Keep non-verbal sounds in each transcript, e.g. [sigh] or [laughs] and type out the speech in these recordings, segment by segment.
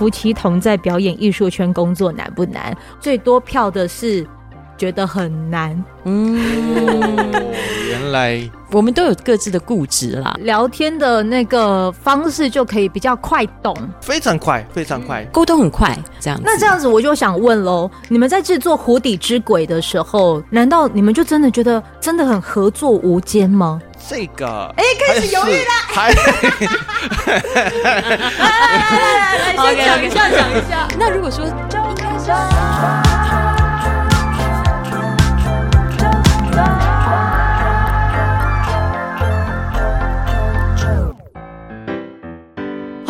夫妻同在表演艺术圈工作难不难？最多票的是。觉得很难，嗯，[laughs] 原来我们都有各自的固执啦。聊天的那个方式就可以比较快懂，非常快，非常快，沟通很快，这样子。那这样子我就想问喽，你们在制作《湖底之鬼》的时候，难道你们就真的觉得真的很合作无间吗？这个，哎，开始犹豫了，还，来来来来来，先讲一下，讲一下。那如果说，就应该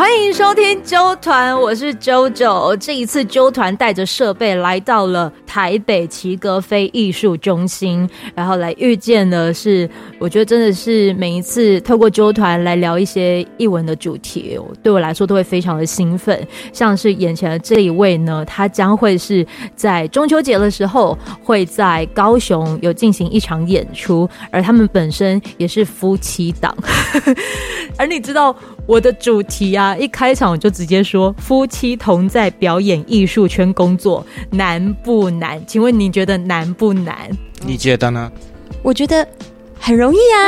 欢迎收听揪团，我是 JoJo。这一次揪团带着设备来到了台北齐格飞艺术中心，然后来遇见的是，我觉得真的是每一次透过纠团来聊一些译文的主题，对我来说都会非常的兴奋。像是眼前的这一位呢，他将会是在中秋节的时候会在高雄有进行一场演出，而他们本身也是夫妻档。而你知道我的主题啊？一开场我就直接说，夫妻同在表演艺术圈工作难不难？请问你觉得难不难？你觉得呢？我觉得。很容易啊，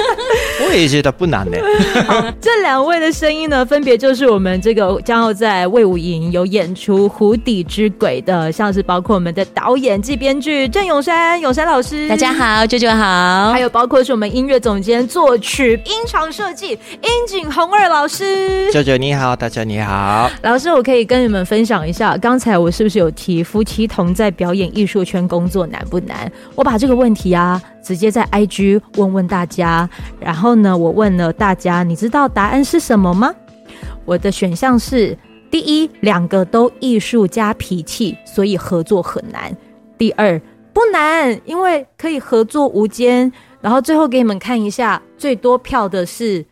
[laughs] 我也觉得不难呢。[laughs] 好，这两位的声音呢，分别就是我们这个将要在魏武营有演出《湖底之鬼》的，像是包括我们的导演暨编剧郑永山、永山老师，大家好，舅舅好。还有包括是我们音乐总监、作曲、音场设计樱井红二老师，舅舅你好，大家你好。老师，我可以跟你们分享一下，刚才我是不是有提夫妻同在表演艺术圈工作难不难？我把这个问题啊。直接在 IG 问问大家，然后呢，我问了大家，你知道答案是什么吗？我的选项是：第一，两个都艺术家脾气，所以合作很难；第二，不难，因为可以合作无间。然后最后给你们看一下，最多票的是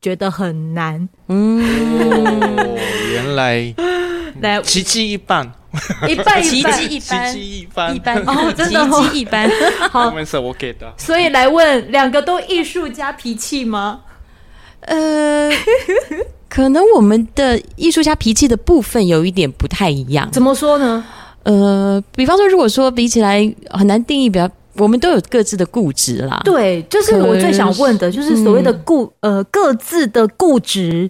觉得很难。嗯，哦、原来 [laughs] 来奇迹一半。一半奇迹一般，一般，一 [laughs] 般哦，真的奇迹一般。[laughs] 好，是我给的。所以来问，两个都艺术家脾气吗？呃，[laughs] 可能我们的艺术家脾气的部分有一点不太一样。怎么说呢？呃，比方说，如果说比起来很难定义，比较我们都有各自的固执啦。对，就是我最想问的，就是所谓的固呃各自的固执。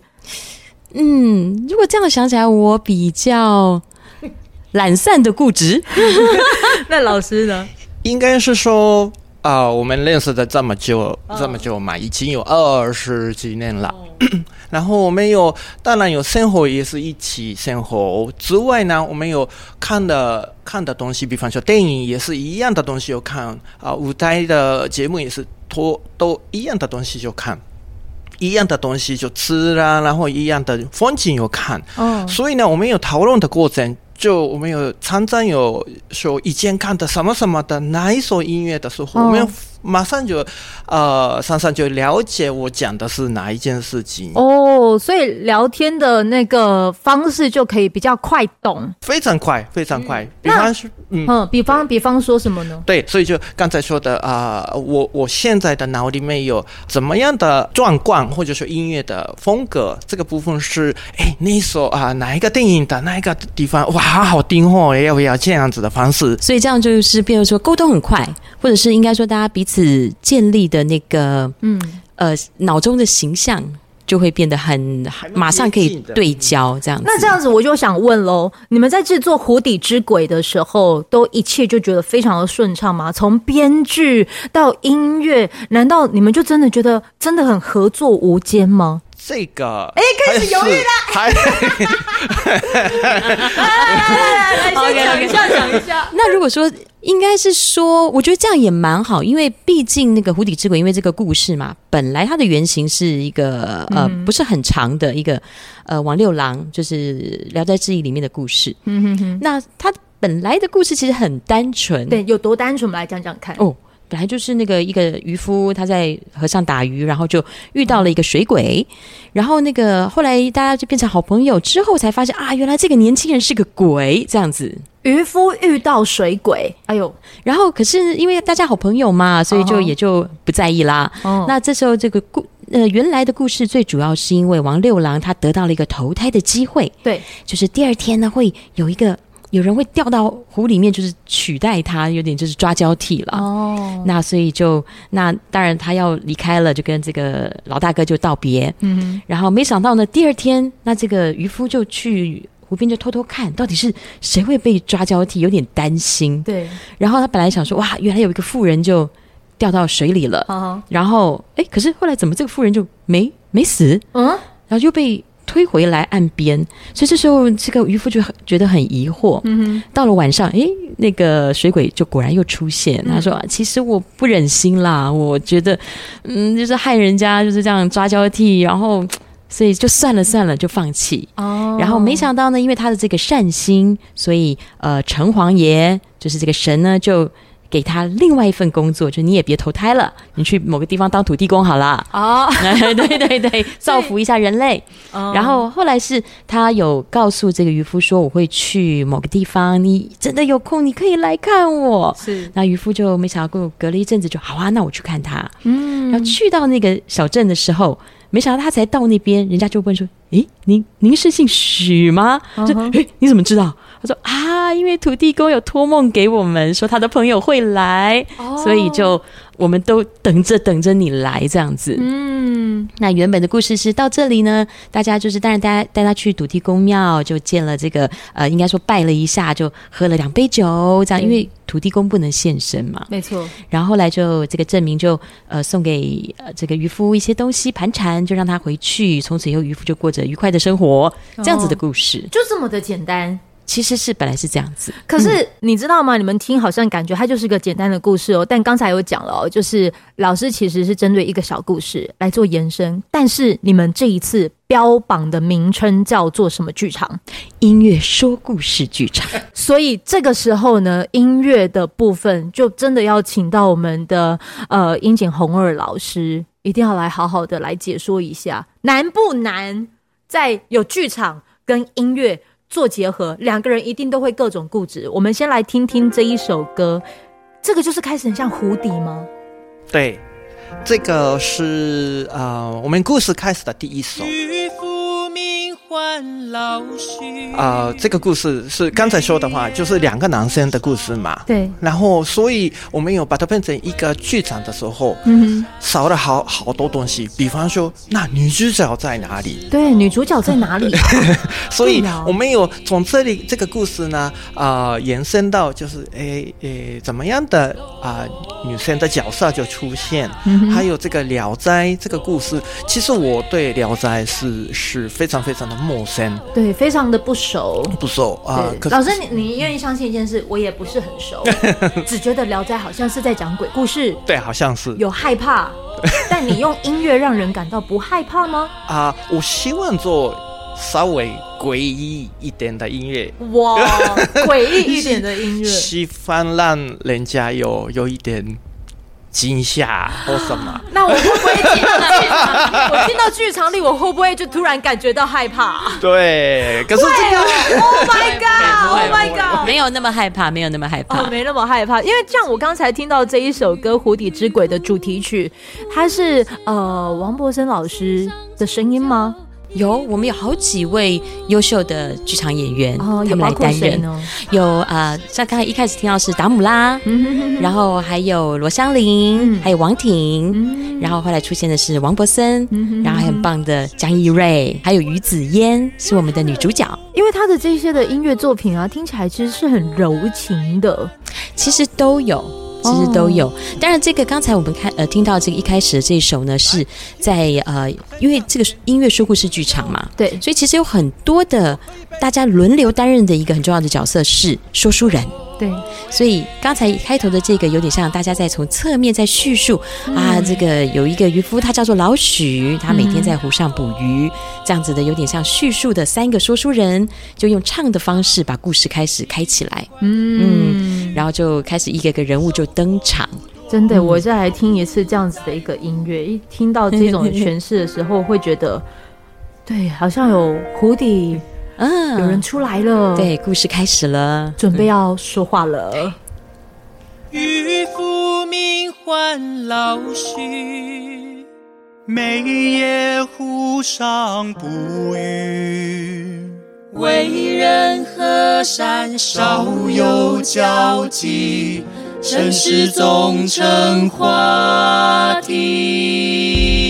嗯，如果这样想起来，我比较。懒散的固执，[laughs] [laughs] 那老师呢？应该是说啊、呃，我们认识的这么久，这么久嘛，已经有二十几年了。哦、[clears throat] 然后我们有，当然有生活，也是一起生活之外呢，我们有看的看的东西，比方说电影也是一样的东西有看啊、呃，舞台的节目也是都都一样的东西就看，一样的东西就吃啦，然后一样的风景有看。哦，所以呢，我们有讨论的过程。就我们有常常有说以前看的什么什么的哪一首音乐的时候，哦、我们马上就呃，珊珊就了解我讲的是哪一件事情哦，所以聊天的那个方式就可以比较快懂，非常快，非常快。嗯、比方说，嗯，嗯，比方比方说什么呢？对，所以就刚才说的啊、呃，我我现在的脑里面有怎么样的状况，或者说音乐的风格，这个部分是哎，那首啊哪一个电影的哪一个地方哇？好好听哦，要不要这样子的方式？所以这样就是，比如说沟通很快，或者是应该说大家彼此建立的那个，嗯呃，脑中的形象就会变得很马上可以对焦这样子。那这样子我就想问喽，你们在制作《湖底之鬼》的时候，都一切就觉得非常的顺畅吗？从编剧到音乐，难道你们就真的觉得真的很合作无间吗？这个哎，开始犹豫了。还 [laughs] [laughs] 来来来来来，先讲一下，讲一下。那如果说应该是说，我觉得这样也蛮好，因为毕竟那个《湖底之鬼》，因为这个故事嘛，本来它的原型是一个呃不是很长的一个呃王六郎，就是《聊斋志异》里面的故事。嗯哼哼。那它本来的故事其实很单纯，对，有多单纯？我们来讲讲看。哦。本来就是那个一个渔夫，他在河上打鱼，然后就遇到了一个水鬼，然后那个后来大家就变成好朋友，之后才发现啊，原来这个年轻人是个鬼，这样子。渔夫遇到水鬼，哎呦，然后可是因为大家好朋友嘛，所以就也就不在意啦。哦，那这时候这个故呃，原来的故事最主要是因为王六郎他得到了一个投胎的机会，对，就是第二天呢会有一个有人会掉到湖里面，就是取代他，有点就是抓交替了。哦，那所以就那当然他要离开了，就跟这个老大哥就道别。嗯，然后没想到呢，第二天那这个渔夫就去湖边就偷偷看到底是谁会被抓交替，有点担心。对，然后他本来想说哇，原来有一个富人就。掉到水里了，哦、然后哎，可是后来怎么这个富人就没没死？嗯，然后就被推回来岸边，所以这时候这个渔夫就很觉得很疑惑。嗯哼，到了晚上，诶，那个水鬼就果然又出现。嗯、他说：“其实我不忍心啦，我觉得，嗯，就是害人家就是这样抓交替，然后所以就算了算了，就放弃。哦，然后没想到呢，因为他的这个善心，所以呃，城隍爷就是这个神呢就。”给他另外一份工作，就你也别投胎了，你去某个地方当土地公好了。哦，对 [laughs] 对对，[laughs] 造福一下人类。哦，然后后来是他有告诉这个渔夫说，我会去某个地方，你真的有空你可以来看我。是，那渔夫就没想到过隔了一阵子就好啊，那我去看他。嗯，然后去到那个小镇的时候，没想到他才到那边，人家就问说：“诶，您您是姓许吗？”说：“诶，你怎么知道？”他说啊，因为土地公有托梦给我们，说他的朋友会来，哦、所以就我们都等着等着你来这样子。嗯，那原本的故事是到这里呢，大家就是当然大家带他去土地公庙，就见了这个呃，应该说拜了一下，就喝了两杯酒，这样，因为土地公不能现身嘛。没错。然后后来就这个证明就呃送给呃这个渔夫一些东西盘缠，就让他回去，从此以后渔夫就过着愉快的生活，这样子的故事，就这么的简单。其实是本来是这样子，可是你知道吗？你们听好像感觉它就是个简单的故事哦。但刚才有讲了哦，就是老师其实是针对一个小故事来做延伸。但是你们这一次标榜的名称叫做什么剧场？音乐说故事剧场。所以这个时候呢，音乐的部分就真的要请到我们的呃樱井弘二老师，一定要来好好的来解说一下，难不难？在有剧场跟音乐。做结合，两个人一定都会各种固执。我们先来听听这一首歌，这个就是开始很像胡笛吗？对，这个是呃，我们故事开始的第一首。啊、呃，这个故事是刚才说的话，就是两个男生的故事嘛。对。然后，所以我们有把它变成一个剧场的时候，嗯哼，少了好好多东西。比方说，那女主角在哪里？对，女主角在哪里？[laughs] 所以，我们有从这里这个故事呢，啊、呃，延伸到就是，诶诶，怎么样的啊、呃，女生的角色就出现。嗯哼。还有这个《聊斋》这个故事，其实我对《聊斋》是是非常非常的。陌生，对，非常的不熟，不熟啊。老师，你你愿意相信一件事，我也不是很熟，[laughs] 只觉得《聊斋》好像是在讲鬼故事，对，好像是有害怕，[laughs] 但你用音乐让人感到不害怕吗？啊，我希望做稍微诡异一点的音乐，哇，[laughs] 诡异一点的音乐，喜欢让人家有有一点。惊吓或什么？[laughs] 那我会不会进到剧场？我进到剧场里，我会不会就突然感觉到害怕？对，可是这个，Oh my [laughs] God，Oh my God，没有那么害怕，没有那么害怕，哦，没那么害怕。因为像我刚才听到这一首歌《湖底之鬼》的主题曲，它是呃王博森老师的声音吗？有，我们有好几位优秀的剧场演员，哦、他们来担任。哦有啊、呃，像刚才一开始听到是达姆拉，然后还有罗香玲，嗯、还有王挺，嗯、然后后来出现的是王柏森，嗯、然后还很棒的江一瑞，还有于子嫣是我们的女主角。因为她的这些的音乐作品啊，听起来其实是很柔情的，其实都有。其实都有，当然这个刚才我们看呃听到这个一开始的这一首呢，是在呃因为这个音乐说故事剧场嘛，对，所以其实有很多的大家轮流担任的一个很重要的角色是说书人。对，所以刚才开头的这个有点像大家在从侧面在叙述、嗯、啊，这个有一个渔夫，他叫做老许，他每天在湖上捕鱼，嗯、这样子的有点像叙述的三个说书人，就用唱的方式把故事开始开起来，嗯，嗯，然后就开始一个个人物就登场。真的，我再来听一次这样子的一个音乐，一听到这种诠释的时候，会觉得，对，好像有湖底。嗯，有人出来了。对，故事开始了，准备要说话了。渔夫名唤老许，每夜湖上捕鱼，为人和善少有交集，城市总成话题。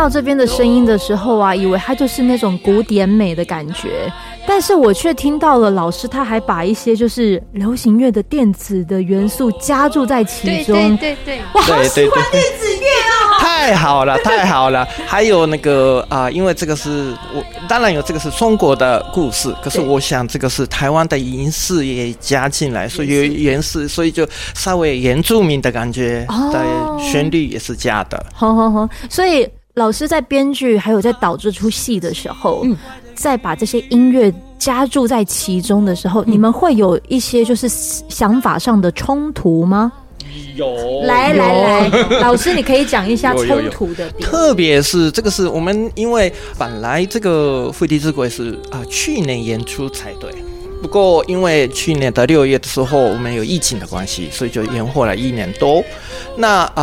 到这边的声音的时候啊，以为它就是那种古典美的感觉，但是我却听到了老师他还把一些就是流行乐的电子的元素加注在其中。对对对，我好喜欢电子乐哦！太好了，太好了。还有那个啊、呃，因为这个是我当然有这个是中国的故事，可是我想这个是台湾的银饰也加进来，所以有原始，所以就稍微原住民的感觉，对，旋律也是加的。好好好，所以。老师在编剧还有在导这出戏的时候，嗯，在把这些音乐加注在其中的时候，嗯，你们会有一些就是想法上的冲突吗？有，来来来，[laughs] 老师你可以讲一下冲突的点。特别是这个是我们因为本来这个《飞地之鬼》是啊去年演出才对。不过，因为去年的六月的时候，我们有疫情的关系，所以就延后了一年多。那呃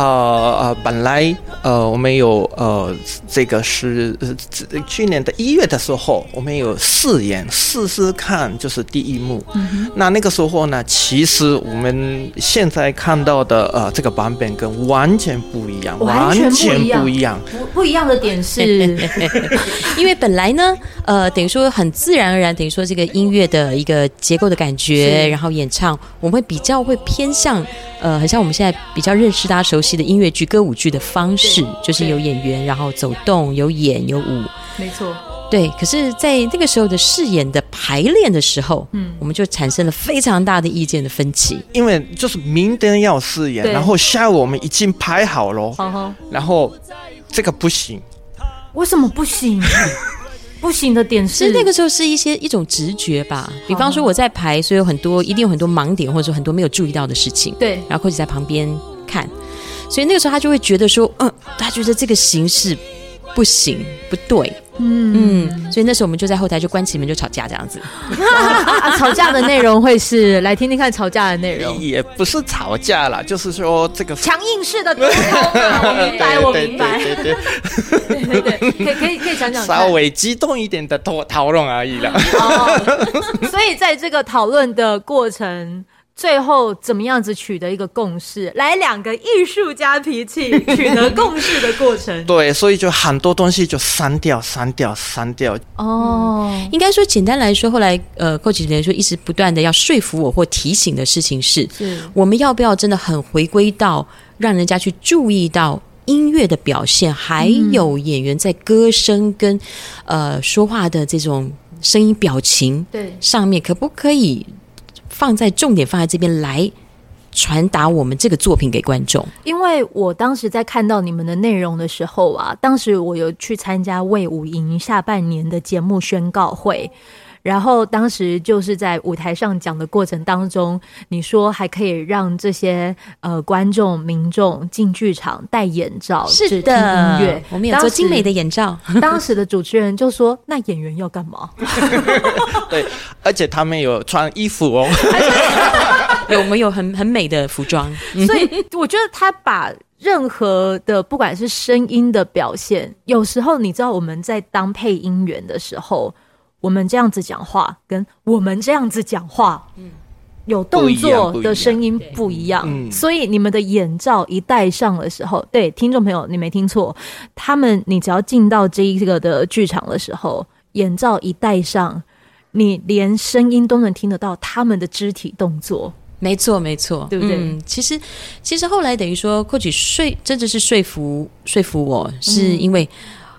呃，本来呃我们有呃这个是呃去年的一月的时候，我们有试演试试看，就是第一幕。嗯。那那个时候呢，其实我们现在看到的呃这个版本跟完全不一样，完全不一样。不不一样的点是 [laughs] [laughs] 因为本来呢，呃，等于说很自然而然，等于说这个音乐的一。一个结构的感觉，然后演唱，我们会比较会偏向，呃，很像我们现在比较认识大家熟悉的音乐剧、歌舞剧的方式，就是有演员，然后走动，有演，有舞，没错，对。可是，在那个时候的饰演的排练的时候，嗯，我们就产生了非常大的意见的分歧，因为就是明天要试演，然后下午我们已经排好了，然后这个不行，为什么不行？[laughs] 不行的点是，其实那个时候是一些一种直觉吧。比方说我在排，所以有很多一定有很多盲点，或者说很多没有注意到的事情。对，然后或者在旁边看，所以那个时候他就会觉得说，嗯，他觉得这个形式不行，不对。嗯嗯，所以那时候我们就在后台就关起门就吵架这样子。[laughs] 啊、吵架的内容会是来听听看吵架的内容，也不是吵架啦，就是说这个强硬式的沟通、啊。我明白，我明白。对对对，对，对，对，对，可以可以可以讲讲，稍微激动一点的讨讨论而已啦。哦，所以在这个讨论的过程。最后怎么样子取得一个共识？来两个艺术家脾气 [laughs] 取得共识的过程。对，所以就很多东西就删掉、删掉、删掉。哦，嗯、应该说简单来说，后来呃，Coach 姐说一直不断的要说服我或提醒的事情是：是我们要不要真的很回归到让人家去注意到音乐的表现，还有演员在歌声跟、嗯、呃说话的这种声音表情对上面，可不可以？放在重点放在这边来传达我们这个作品给观众。因为我当时在看到你们的内容的时候啊，当时我有去参加魏武营下半年的节目宣告会，然后当时就是在舞台上讲的过程当中，你说还可以让这些呃观众民众进剧场戴眼罩，是的，音乐我们有做精美的眼罩。[laughs] 当时的主持人就说：“那演员要干嘛？” [laughs] 对。而且他们有穿衣服哦，[laughs] 有没有很很美的服装？所以我觉得他把任何的不管是声音的表现，有时候你知道我们在当配音员的时候，我们这样子讲话，跟我们这样子讲话，嗯，有动作的声音不一样。嗯，所以你们的眼罩一戴上的时候，对听众朋友，你没听错，他们你只要进到这一个的剧场的时候，眼罩一戴上。你连声音都能听得到他们的肢体动作，没错没错，对不对？嗯，其实其实后来等于说，Coach 说真的是说服说服我，是因为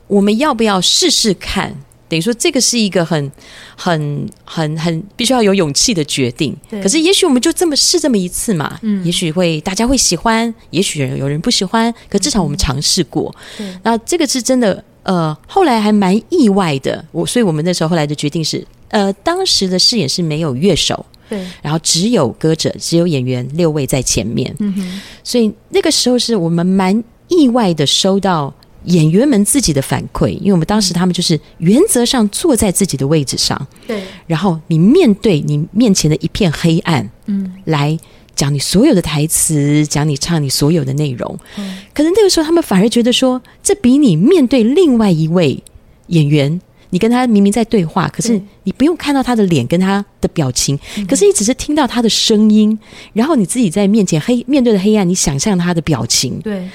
我们要不要试试看？等于说这个是一个很很很很必须要有勇气的决定。可是也许我们就这么试这么一次嘛，嗯，也许会大家会喜欢，也许有人不喜欢，可至少我们尝试过。嗯，那这个是真的，呃，后来还蛮意外的。我所以我们那时候后来的决定是。呃，当时的饰演是没有乐手，对，然后只有歌者，只有演员六位在前面，嗯哼，所以那个时候是我们蛮意外的收到演员们自己的反馈，因为我们当时他们就是原则上坐在自己的位置上，对，然后你面对你面前的一片黑暗，嗯，来讲你所有的台词，讲你唱你所有的内容，嗯，可能那个时候他们反而觉得说，这比你面对另外一位演员，你跟他明明在对话，可是你不用看到他的脸跟他的表情，可是你只是听到他的声音，然后你自己在面前黑面对的黑暗，你想象他的表情，对。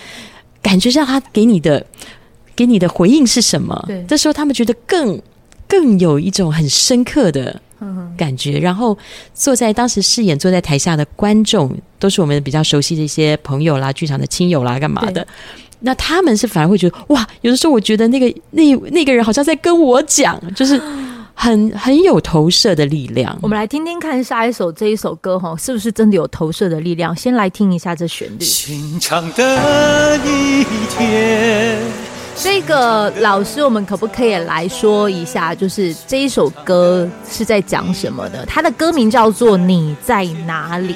感觉上他给你的给你的回应是什么？对，这时候他们觉得更更有一种很深刻的感觉。然后坐在当时饰演坐在台下的观众，都是我们比较熟悉的一些朋友啦、剧场的亲友啦、干嘛的。那他们是反而会觉得哇，有的时候我觉得那个那那个人好像在跟我讲，就是。很很有投射的力量。我们来听听看下一首这一首歌哈，是不是真的有投射的力量？先来听一下这旋律。寻常的一天。这个老师，我们可不可以来说一下，就是这一首歌是在讲什么的？它的歌名叫做《你在哪里》。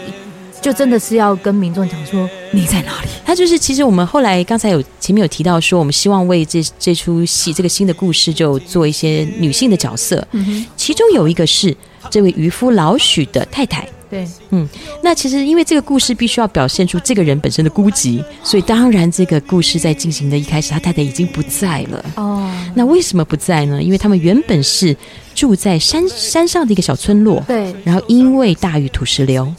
就真的是要跟民众讲说你在哪里？他就是其实我们后来刚才有前面有提到说，我们希望为这这出戏这个新的故事就做一些女性的角色。嗯哼，其中有一个是这位渔夫老许的太太。对，嗯，那其实因为这个故事必须要表现出这个人本身的孤寂，所以当然这个故事在进行的一开始，他太太已经不在了。哦，那为什么不在呢？因为他们原本是住在山山上的一个小村落。对，然后因为大雨土石流。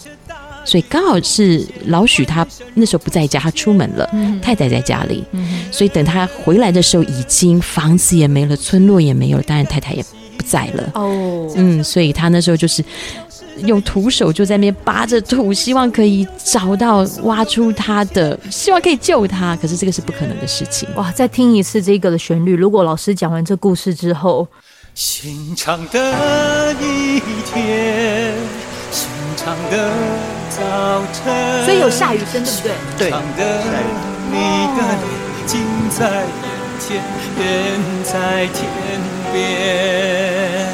所以刚好是老许他那时候不在家，他出门了，嗯、太太在家里，嗯、所以等他回来的时候，已经房子也没了，村落也没有了，当然太太也不在了。哦，嗯，所以他那时候就是用徒手就在那边扒着土，希望可以找到挖出他的，希望可以救他。可是这个是不可能的事情。哇，再听一次这个的旋律。如果老师讲完这故事之后，寻常的一天，寻常的。所以有下雨声，对不对？对。你的眼睛在天远在天边，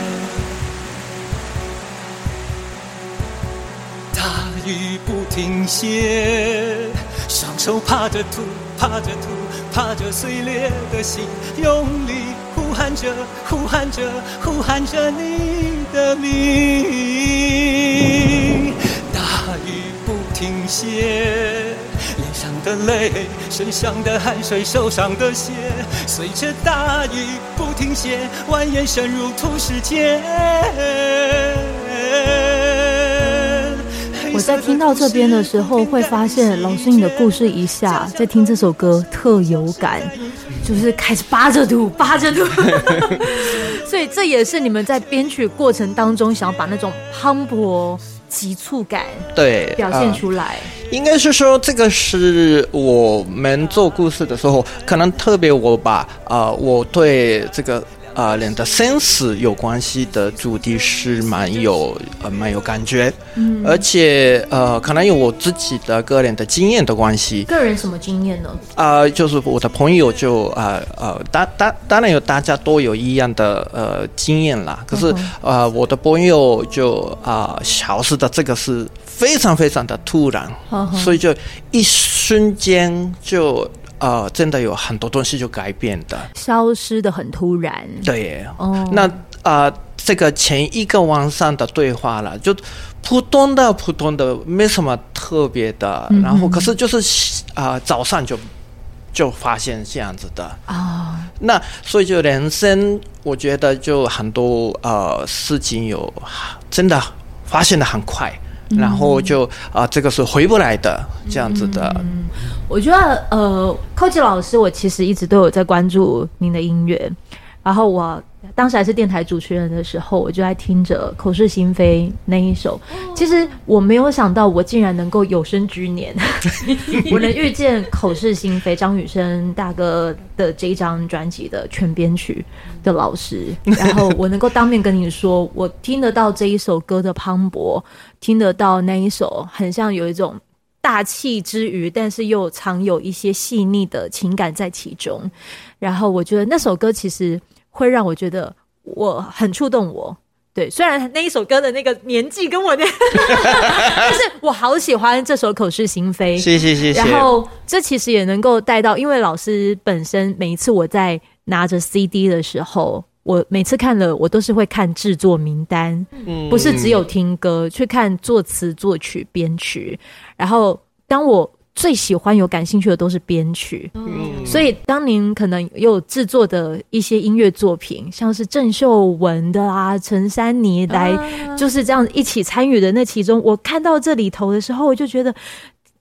大雨不停歇，双手帕着土，帕着土，帕着碎裂的心，用力呼喊着，呼喊着，呼喊着你的名。脸上的泪，身上的汗水，手上的血，随着大雨不停歇，蜿蜒深入土石间。我在听到这边的时候，会发现老师你的故事一下，在听这首歌特有感，就是开始扒着土，扒着土。[laughs] 所以这也是你们在编曲过程当中想要把那种磅礴。急促感，对，表现出来，呃、应该是说这个是我们做故事的时候，可能特别我把啊、呃，我对这个。啊、呃，人的生死有关系的主题是蛮有呃蛮有感觉，嗯，而且呃可能有我自己的个人的经验的关系。个人什么经验呢？啊、呃，就是我的朋友就啊呃当当当然有大家都有一样的呃经验啦，可是啊、我的朋友就啊、呃、消失的这个是非常非常的突然，嗯、所以就一瞬间就。呃，真的有很多东西就改变的，消失的很突然。对，哦，那啊、呃，这个前一个晚上的对话了，就普通的普通的，没什么特别的。嗯、然后，可是就是啊、呃，早上就就发现这样子的啊。哦、那所以就人生，我觉得就很多呃事情有真的发现的很快。然后就啊、呃，这个是回不来的，这样子的。嗯，我觉得呃，Coach 老师，我其实一直都有在关注您的音乐，然后我。当时还是电台主持人的时候，我就在听着《口是心非》那一首。其实我没有想到，我竟然能够有生之年，[laughs] 我能遇见《口是心非》张雨生大哥的这一张专辑的全编曲的老师，然后我能够当面跟你说，我听得到这一首歌的磅礴，听得到那一首很像有一种大气之余，但是又藏有一些细腻的情感在其中。然后我觉得那首歌其实。会让我觉得我很触动我，对，虽然那一首歌的那个年纪跟我那，[laughs] 但是我好喜欢这首《口是心非》。谢谢谢谢。然后这其实也能够带到，因为老师本身每一次我在拿着 CD 的时候，我每次看了我都是会看制作名单，嗯，不是只有听歌，去看作词、作曲、编曲。然后当我最喜欢、有感兴趣的都是编曲，嗯，所以当您可能有制作的一些音乐作品，像是郑秀文的啊、陈珊妮来，就是这样一起参与的那其中，我看到这里头的时候，我就觉得，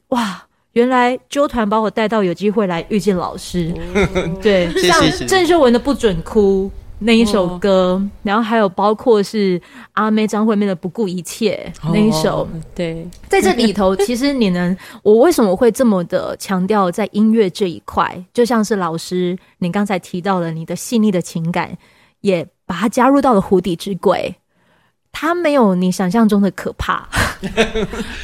哇，原来纠团把我带到有机会来遇见老师，对，像郑秀文的《不准哭》。那一首歌，哦、然后还有包括是阿妹张惠妹的《不顾一切》哦、那一首，对，在这里头，其实你能，我为什么会这么的强调在音乐这一块？就像是老师，你刚才提到了你的细腻的情感，也把它加入到了《湖底之鬼》，它没有你想象中的可怕，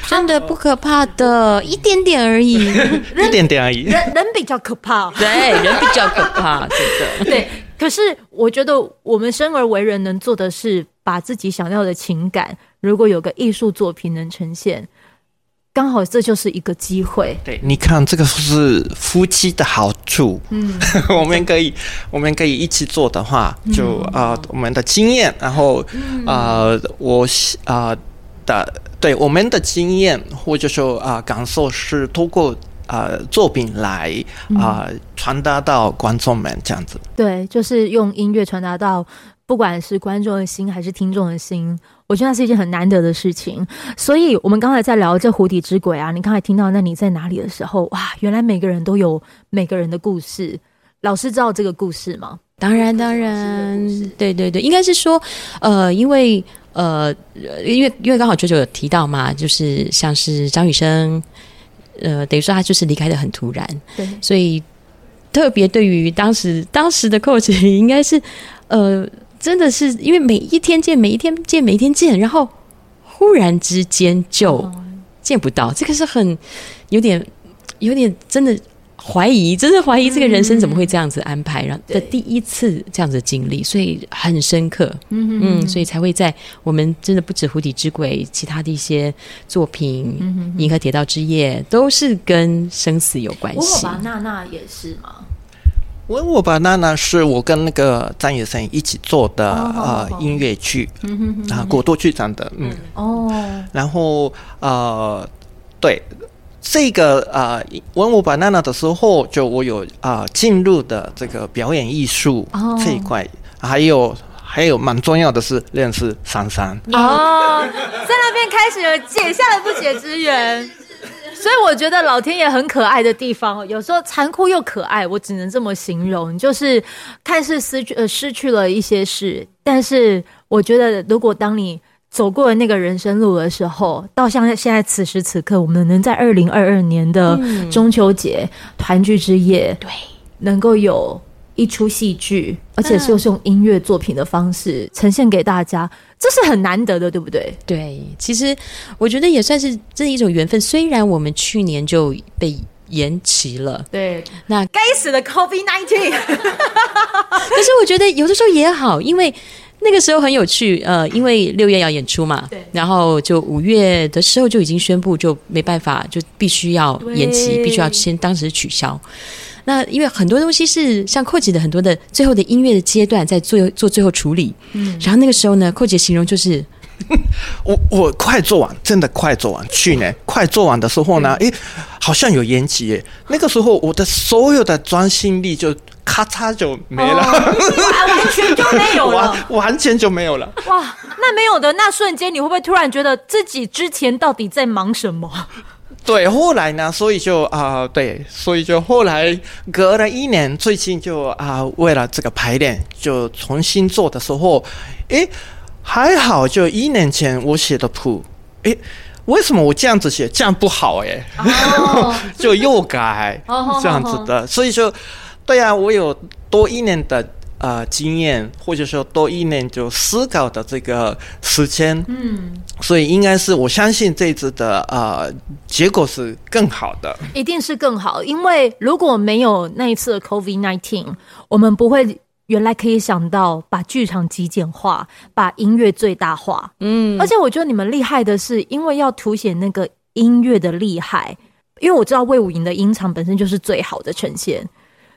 真的不可怕的，一点点而已，[laughs] 一点点而已，人人比较可怕，对，人比较可怕，[laughs] 真的，对。可是，我觉得我们生而为人，能做的是把自己想要的情感，如果有个艺术作品能呈现，刚好这就是一个机会。对，你看，这个是夫妻的好处。嗯，[laughs] 我们可以，我们可以一起做的话，就啊、嗯。呃，我们的经验，然后啊、呃，我啊、呃、的，对我们的经验，或者说啊、呃，感受是通过。呃，作品来啊，呃、传达到观众们这样子。对，就是用音乐传达到，不管是观众的心还是听众的心，我觉得那是一件很难得的事情。所以，我们刚才在聊这《湖底之鬼》啊，你刚才听到那你在哪里的时候，哇，原来每个人都有每个人的故事。老师知道这个故事吗？当然，当然，对对对，应该是说，呃，因为呃，因为因为刚好啾啾有提到嘛，就是像是张雨生。呃，等于说他就是离开的很突然，对，所以特别对于当时当时的 coach 应该是，呃，真的是因为每一天见，每一天见，每一天见，然后忽然之间就见不到，这个是很有点有点真的。怀疑，真的怀疑这个人生怎么会这样子安排，然后的第一次这样子经历，所以很深刻，嗯嗯，所以才会在我们真的不止《湖底之鬼》，其他的一些作品，《银河铁道之夜》都是跟生死有关系。我把娜娜也是吗？我我吧娜娜是我跟那个张雨生一起做的呃音乐剧，啊，果陀剧场的，嗯。哦，然后呃对。这个啊，文武 banana 的时候，就我有啊进入的这个表演艺术这一块，还有还有蛮重要的是认识珊珊哦，在那边开始有结下了不解之缘，所以我觉得老天爷很可爱的地方，有时候残酷又可爱，我只能这么形容，就是看似失去呃失去了一些事，但是我觉得如果当你。走过了那个人生路的时候，到像现在此时此刻，我们能在二零二二年的中秋节团聚之夜，对，能够有一出戏剧，而且是用音乐作品的方式呈现给大家，这是很难得的，对不对？对，其实我觉得也算是这一种缘分。虽然我们去年就被延期了，对，那该死的 COVID-19，[laughs] 可是我觉得有的时候也好，因为。那个时候很有趣，呃，因为六月要演出嘛，对，然后就五月的时候就已经宣布，就没办法，就必须要延期，必须要先当时取消。那因为很多东西是像寇姐的很多的最后的音乐的阶段在做做最后处理，嗯，然后那个时候呢，寇姐形容就是。我我快做完，真的快做完。去年 [laughs] 快做完的时候呢，诶，好像有延期耶。那个时候我的所有的专心力就咔嚓就没了，完全就没有了，[laughs] 完全就没有了。哇，那没有的那瞬间，你会不会突然觉得自己之前到底在忙什么？对，后来呢，所以就啊、呃，对，所以就后来隔了一年，最近就啊、呃，为了这个排练，就重新做的时候，诶。还好，就一年前我写的谱，诶，为什么我这样子写这样不好？诶，oh. [laughs] 就又改这样子的，所以说，对啊，我有多一年的呃经验，或者说多一年就思考的这个时间，嗯，所以应该是我相信这次的呃结果是更好的，一定是更好，因为如果没有那一次的 COVID-19，我们不会。原来可以想到把剧场极简化，把音乐最大化。嗯，而且我觉得你们厉害的是，因为要凸显那个音乐的厉害，因为我知道魏武营的音场本身就是最好的呈现。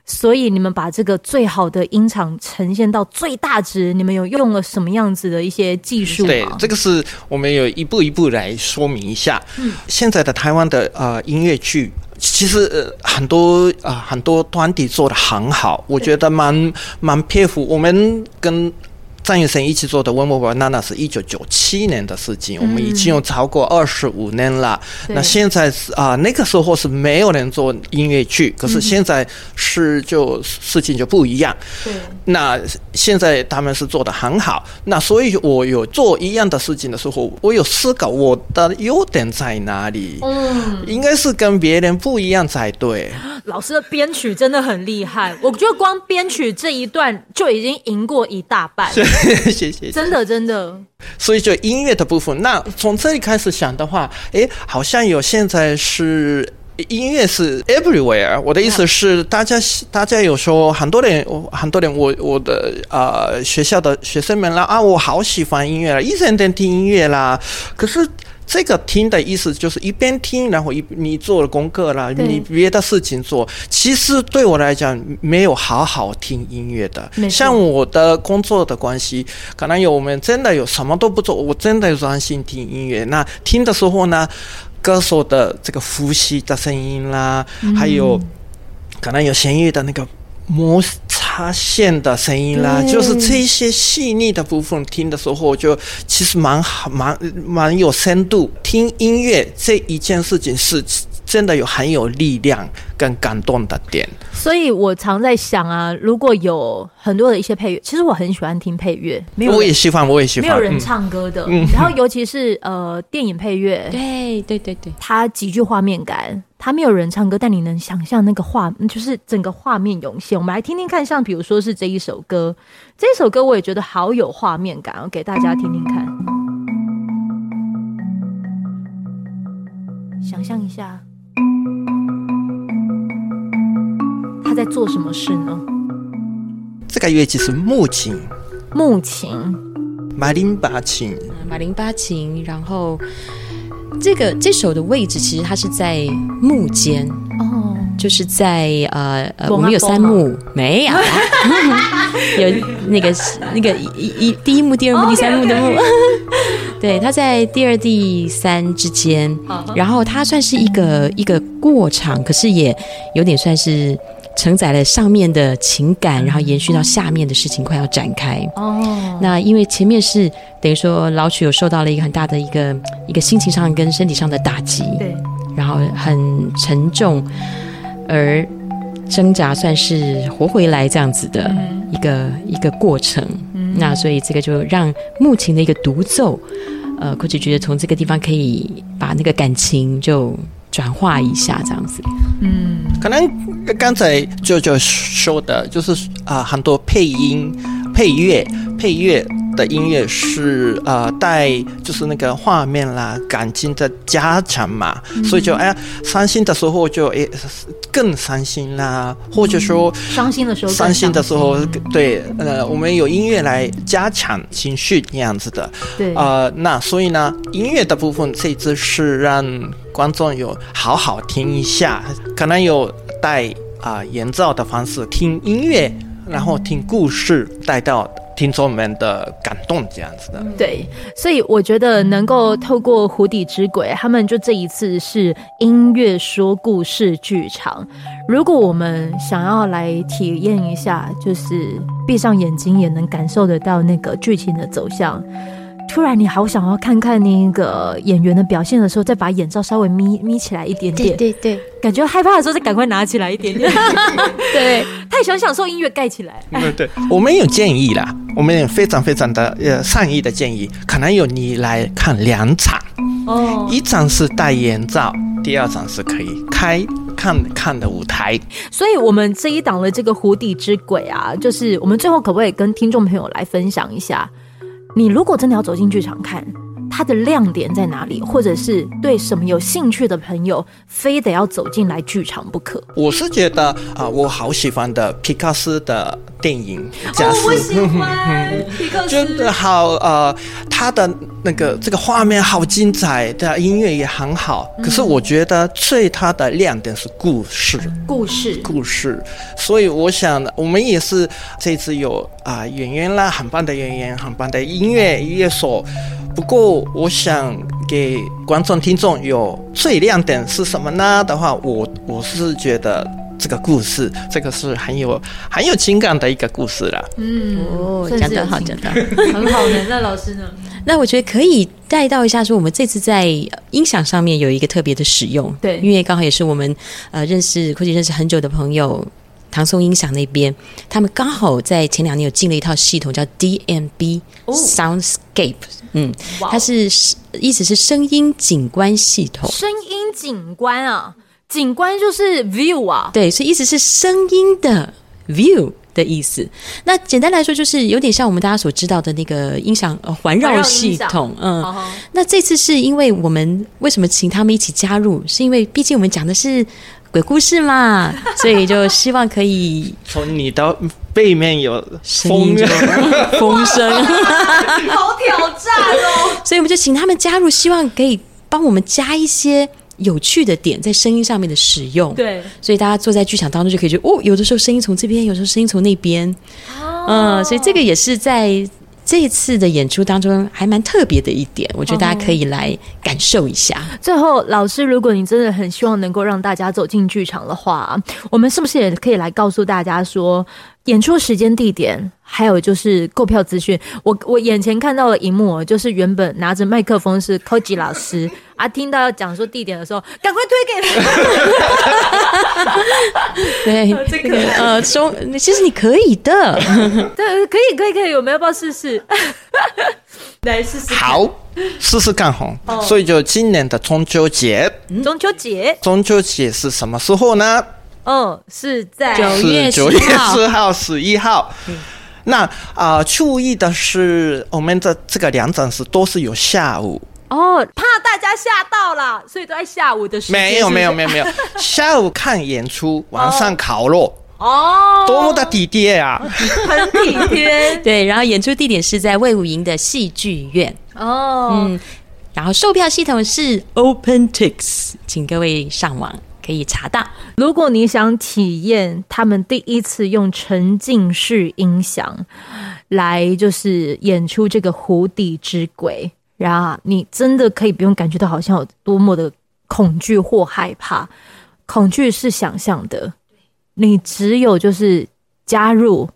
所以你们把这个最好的音场呈现到最大值，你们有用了什么样子的一些技术？对，这个是我们有一步一步来说明一下。嗯，现在的台湾的呃音乐剧，其实呃很多啊、呃、很多团体做的很好，我觉得蛮蛮佩服。我们跟张雨生一起做的《温沃娜娜》是一九九七年的事情，嗯、我们已经有超过二十五年了。那现在是啊、呃，那个时候是没有人做音乐剧，可是现在是就事情就不一样。对，那现在他们是做的很好。那所以我有做一样的事情的时候，我有思考我的优点在哪里。嗯，应该是跟别人不一样才对。老师的编曲真的很厉害，我觉得光编曲这一段就已经赢过一大半。[laughs] 谢谢，真的真的。所以就音乐的部分，那从这里开始想的话，哎，好像有现在是音乐是 everywhere。我的意思是，大家大家有时候很多人，很多人，我我的呃学校的学生们啦啊，我好喜欢音乐了，一直在听音乐啦，可是。这个听的意思就是一边听，然后一你做了功课了，你别的事情做。其实对我来讲，没有好好听音乐的。像我的工作的关系，可能有我们真的有什么都不做，我真的专心听音乐。那听的时候呢，歌手的这个呼吸的声音啦，还有可能有弦乐的那个摩擦线的声音啦，就是这些细腻的部分，听的时候就其实蛮好，蛮蛮有深度。听音乐这一件事情是真的有很有力量跟感动的点。所以我常在想啊，如果有很多的一些配乐，其实我很喜欢听配乐。没有，我也喜欢，我也喜欢。没有人唱歌的，嗯、然后尤其是呃电影配乐，对对对对，它极具画面感。他没有人唱歌，但你能想象那个画，就是整个画面涌现。我们来听听看，像比如说是这一首歌，这一首歌我也觉得好有画面感，我给大家听听看。想象一下，他在做什么事呢？这个乐器是木琴，木琴，马林巴琴，马林巴琴，然后。这个这首的位置其实它是在木间哦，就是在呃呃，我们有三幕没有？[laughs] 有那个那个一一第一幕、第二幕、第三幕的幕，[laughs] 对，它在第二、第三之间，然后它算是一个一个过场，可是也有点算是。承载了上面的情感，然后延续到下面的事情快要展开。哦，那因为前面是等于说老曲有受到了一个很大的一个一个心情上跟身体上的打击，对，然后很沉重，而挣扎算是活回来这样子的一个、嗯、一个过程。嗯，那所以这个就让木琴的一个独奏，呃，估计觉得从这个地方可以把那个感情就。转化一下这样子，嗯，可能刚才舅舅说的，就是啊、呃，很多配音、配乐、配乐的音乐是呃带就是那个画面啦、感情的加强嘛，嗯、所以就哎呀，伤心的时候就哎更伤心啦，或者说伤心的时候，伤心。的时候，对，呃，我们有音乐来加强情绪这样子的，对，呃，那所以呢，音乐的部分这次是让。观众有好好听一下，可能有带啊、呃、演奏的方式听音乐，然后听故事带到听众们的感动这样子的。对，所以我觉得能够透过《湖底之鬼》，他们就这一次是音乐说故事剧场。如果我们想要来体验一下，就是闭上眼睛也能感受得到那个剧情的走向。突然，你好想要看看那个演员的表现的时候，再把眼罩稍微眯眯起来一点点。对对对，感觉害怕的时候，再赶快拿起来一点点。[laughs] 对，太想享受音乐盖起来。对对，我们有建议啦，我们也非常非常的呃善意的建议，可能有你来看两场哦，一场是戴眼罩，第二场是可以开看看的舞台。所以，我们这一档的这个湖底之鬼啊，就是我们最后可不可以跟听众朋友来分享一下？你如果真的要走进剧场看，它的亮点在哪里？或者是对什么有兴趣的朋友，非得要走进来剧场不可？我是觉得啊、呃，我好喜欢的皮卡斯的电影，假哦，我喜欢皮克斯，[laughs] 真的好呃，他的那个这个画面好精彩，的音乐也很好。可是我觉得最大的亮点是故事，故事，故事。所以我想，我们也是这次有啊、呃、演员啦，很棒的演员，很棒的音乐乐手。不过，我想给观众听众有最亮点是什么呢？的话，我我是觉得这个故事，这个是很有很有情感的一个故事了。嗯，哦，讲得好，讲得好，很好的。那老师呢？[laughs] 那我觉得可以带到一下，说我们这次在音响上面有一个特别的使用，对，因为刚好也是我们呃认识，或者认识很久的朋友。唐宋音响那边，他们刚好在前两年有进了一套系统，叫 DMB Soundscape。嗯，它是意思是声音景观系统。声音景观啊，景观就是 view 啊。对，所以意思是声音的 view 的意思。那简单来说，就是有点像我们大家所知道的那个音响环绕系统。嗯，那这次是因为我们为什么请他们一起加入？是因为毕竟我们讲的是。鬼故事嘛，[laughs] 所以就希望可以从你的背面有风 [laughs] 风声，[laughs] 好挑战哦！所以我们就请他们加入，希望可以帮我们加一些有趣的点在声音上面的使用。对，所以大家坐在剧场当中就可以觉得，哦，有的时候声音从这边，有时候声音从那边。哦，嗯，所以这个也是在。这一次的演出当中还蛮特别的一点，我觉得大家可以来感受一下。最后，老师，如果你真的很希望能够让大家走进剧场的话，我们是不是也可以来告诉大家说，演出时间、地点，还有就是购票资讯？我我眼前看到了一幕，就是原本拿着麦克风是 Koji 老师 [laughs] 啊，听到要讲说地点的时候，赶快推给他。[laughs] 对，这个呃，说其实你可以的，[laughs] 对，可以，可以，可以，我们要不要试试？来试试，好，试试看哈。所以就今年的中秋节，中秋节，中秋节是什么时候呢？嗯，是在九月九月四号、十一号。那啊，注意的是，我们的这个两场是都是有下午。哦，怕大家吓到了，所以都在下午的时间。没有，没有，没有，没有。下午看演出，晚上烤肉。哦，多么的体贴啊！很体贴。[laughs] 对，然后演出地点是在魏武营的戏剧院。哦，嗯，然后售票系统是 OpenTix，请各位上网可以查到。如果你想体验他们第一次用沉浸式音响来就是演出这个《湖底之鬼》。然后你真的可以不用感觉到好像有多么的恐惧或害怕，恐惧是想象的，你只有就是加入。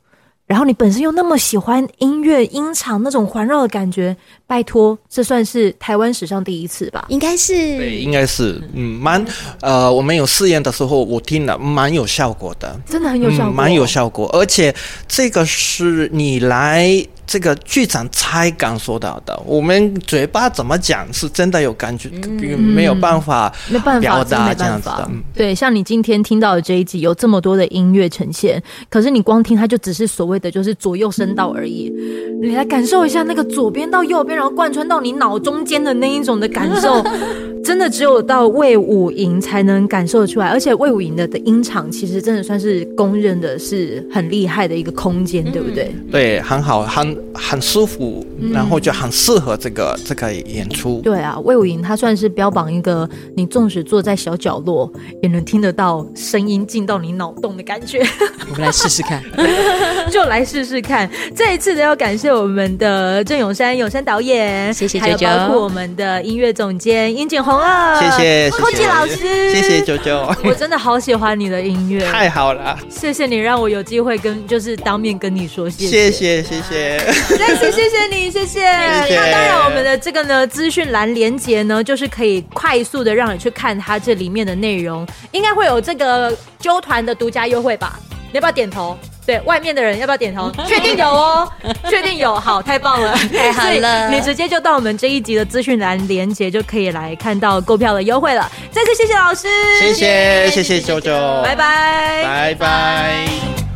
然后你本身又那么喜欢音乐音场那种环绕的感觉，拜托，这算是台湾史上第一次吧？应该是，对，应该是，嗯，蛮，呃，我们有试验的时候，我听了蛮有效果的，真的很有效果，嗯，蛮有效果，而且这个是你来。这个剧场才感受到的，我们嘴巴怎么讲是真的有感觉，嗯、没有办法，没办法表达这样子的。对，像你今天听到的这一集，有这么多的音乐呈现，可是你光听它就只是所谓的就是左右声道而已。你来感受一下那个左边到右边，然后贯穿到你脑中间的那一种的感受，[laughs] 真的只有到魏武营才能感受出来。而且魏武营的的音场其实真的算是公认的是很厉害的一个空间，对不对？对，很好，很。很舒服，然后就很适合这个、嗯、这个演出。对啊，魏武营他算是标榜一个，你纵使坐在小角落，也能听得到声音进到你脑洞的感觉。[laughs] 我们来试试看，[laughs] 就来试试看。这一次的要感谢我们的郑永山永山导演，谢谢九九，还有包括我们的音乐总监殷景红了，谢谢，寇基老师，谢谢九九，我真的好喜欢你的音乐，太好了，谢谢你让我有机会跟就是当面跟你说谢谢，谢谢谢谢。再次谢谢你，谢谢。谢谢，那当然，我们的这个呢，资讯栏连接呢，就是可以快速的让你去看它这里面的内容，应该会有这个揪团的独家优惠吧？你要不要点头？对，外面的人要不要点头？确定有哦，确定有，好，太棒了，太好了。你直接就到我们这一集的资讯栏连接，就可以来看到购票的优惠了。再次谢谢老师，谢谢谢谢九九，拜拜，拜拜。